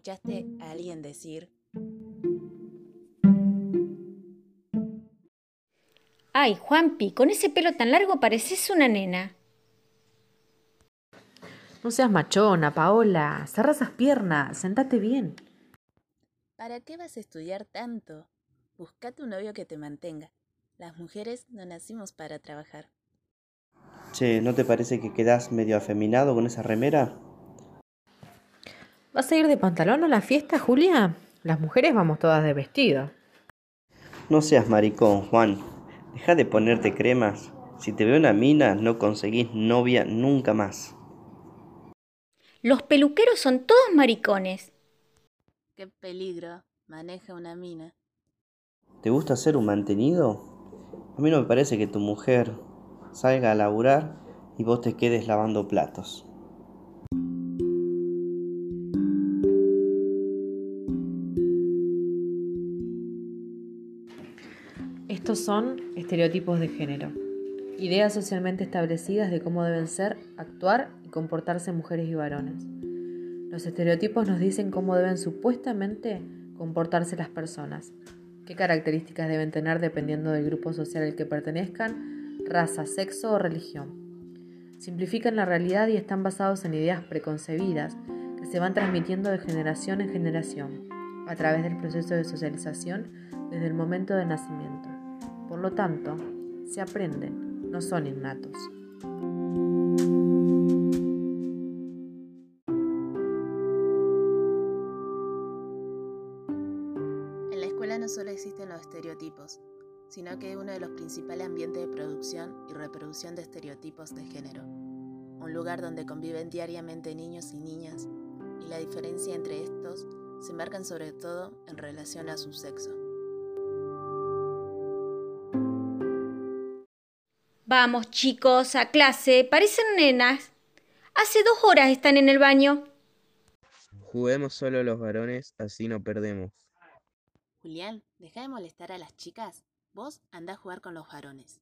escuchaste a alguien decir, Ay, Juanpi, con ese pelo tan largo pareces una nena. No seas machona, Paola. Cerra esas piernas. Sentate bien. ¿Para qué vas a estudiar tanto? Buscate un novio que te mantenga. Las mujeres no nacimos para trabajar. Che, ¿no te parece que quedás medio afeminado con esa remera? ¿Vas a ir de pantalón a la fiesta, Julia? Las mujeres vamos todas de vestido. No seas maricón, Juan. Deja de ponerte cremas. Si te veo una mina, no conseguís novia nunca más. Los peluqueros son todos maricones. Qué peligro maneja una mina. ¿Te gusta ser un mantenido? A mí no me parece que tu mujer salga a laburar y vos te quedes lavando platos. Estos son estereotipos de género, ideas socialmente establecidas de cómo deben ser, actuar y comportarse mujeres y varones. Los estereotipos nos dicen cómo deben supuestamente comportarse las personas, qué características deben tener dependiendo del grupo social al que pertenezcan, raza, sexo o religión. Simplifican la realidad y están basados en ideas preconcebidas que se van transmitiendo de generación en generación a través del proceso de socialización desde el momento de nacimiento. Por lo tanto, se aprenden, no son innatos. En la escuela no solo existen los estereotipos, sino que es uno de los principales ambientes de producción y reproducción de estereotipos de género. Un lugar donde conviven diariamente niños y niñas, y la diferencia entre estos se marcan sobre todo en relación a su sexo. Vamos, chicos, a clase. Parecen nenas. Hace dos horas están en el baño. Juguemos solo los varones, así no perdemos. Julián, deja de molestar a las chicas. Vos andá a jugar con los varones.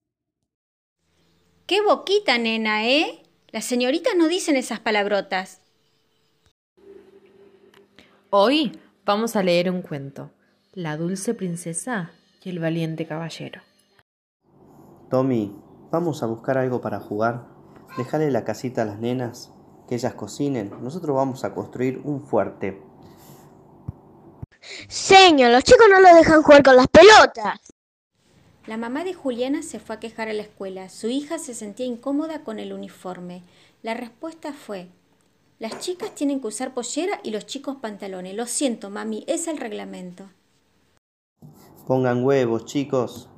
Qué boquita, nena, ¿eh? Las señoritas no dicen esas palabrotas. Hoy vamos a leer un cuento, La dulce princesa y el valiente caballero. Tommy, vamos a buscar algo para jugar. Dejale la casita a las nenas, que ellas cocinen. Nosotros vamos a construir un fuerte. Señor, los chicos no lo dejan jugar con las pelotas. La mamá de Juliana se fue a quejar a la escuela. Su hija se sentía incómoda con el uniforme. La respuesta fue, las chicas tienen que usar pollera y los chicos pantalones. Lo siento, mami, es el reglamento. Pongan huevos, chicos.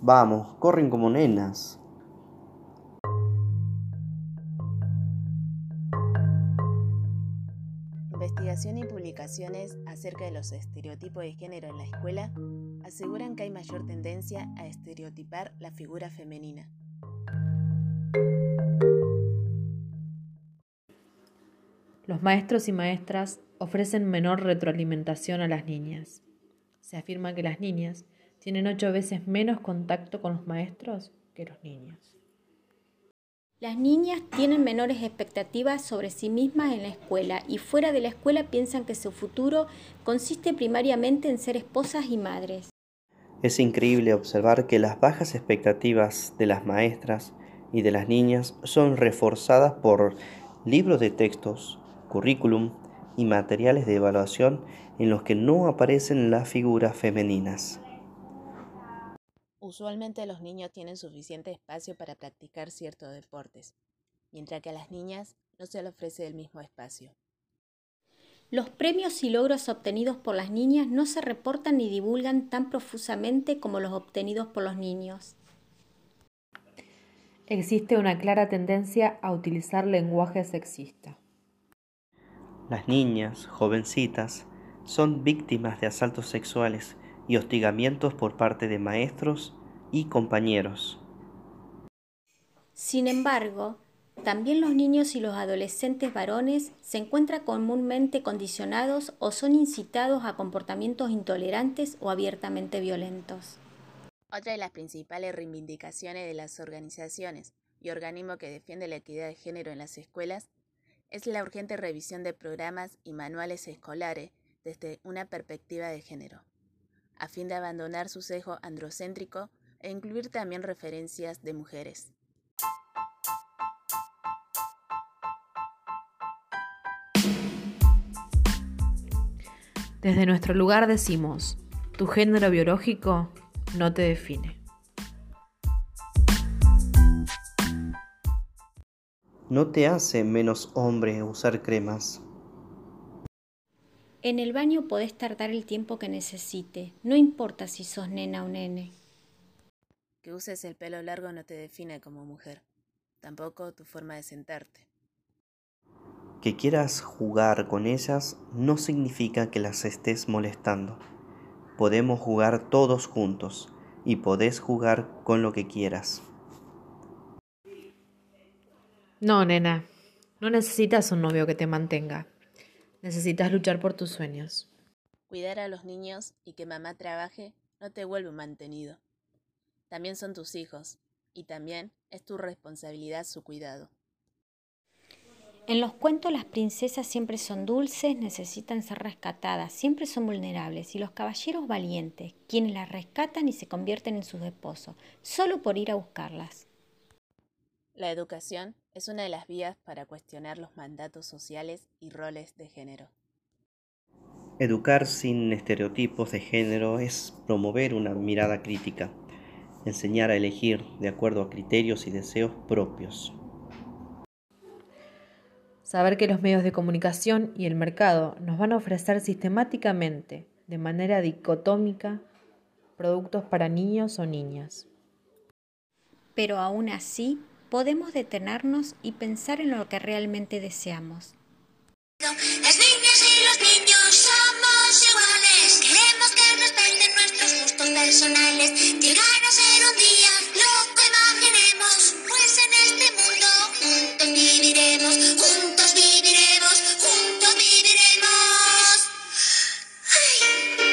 Vamos, corren como nenas. Investigación y publicaciones acerca de los estereotipos de género en la escuela aseguran que hay mayor tendencia a estereotipar la figura femenina. Los maestros y maestras ofrecen menor retroalimentación a las niñas. Se afirma que las niñas tienen ocho veces menos contacto con los maestros que los niños. Las niñas tienen menores expectativas sobre sí mismas en la escuela y fuera de la escuela piensan que su futuro consiste primariamente en ser esposas y madres. Es increíble observar que las bajas expectativas de las maestras y de las niñas son reforzadas por libros de textos, currículum y materiales de evaluación en los que no aparecen las figuras femeninas. Usualmente los niños tienen suficiente espacio para practicar ciertos deportes, mientras que a las niñas no se les ofrece el mismo espacio. Los premios y logros obtenidos por las niñas no se reportan ni divulgan tan profusamente como los obtenidos por los niños. Existe una clara tendencia a utilizar lenguaje sexista. Las niñas, jovencitas, son víctimas de asaltos sexuales y hostigamientos por parte de maestros y compañeros. Sin embargo, también los niños y los adolescentes varones se encuentran comúnmente condicionados o son incitados a comportamientos intolerantes o abiertamente violentos. Otra de las principales reivindicaciones de las organizaciones y organismos que defienden la equidad de género en las escuelas es la urgente revisión de programas y manuales escolares desde una perspectiva de género, a fin de abandonar su sesgo androcéntrico e incluir también referencias de mujeres. Desde nuestro lugar decimos, tu género biológico no te define. No te hace menos hombre usar cremas. En el baño podés tardar el tiempo que necesite, no importa si sos nena o nene. Que uses el pelo largo no te define como mujer, tampoco tu forma de sentarte. Que quieras jugar con ellas no significa que las estés molestando. Podemos jugar todos juntos y podés jugar con lo que quieras. No, nena, no necesitas un novio que te mantenga. Necesitas luchar por tus sueños. Cuidar a los niños y que mamá trabaje no te vuelve un mantenido. También son tus hijos y también es tu responsabilidad su cuidado. En los cuentos las princesas siempre son dulces, necesitan ser rescatadas, siempre son vulnerables y los caballeros valientes, quienes las rescatan y se convierten en sus esposos, solo por ir a buscarlas. La educación es una de las vías para cuestionar los mandatos sociales y roles de género. Educar sin estereotipos de género es promover una mirada crítica, enseñar a elegir de acuerdo a criterios y deseos propios. Saber que los medios de comunicación y el mercado nos van a ofrecer sistemáticamente, de manera dicotómica, productos para niños o niñas. Pero aún así, podemos detenernos y pensar en lo que realmente deseamos. Las niñas y los niños somos iguales, queremos que respeten nuestros gustos personales, llegar a ser un día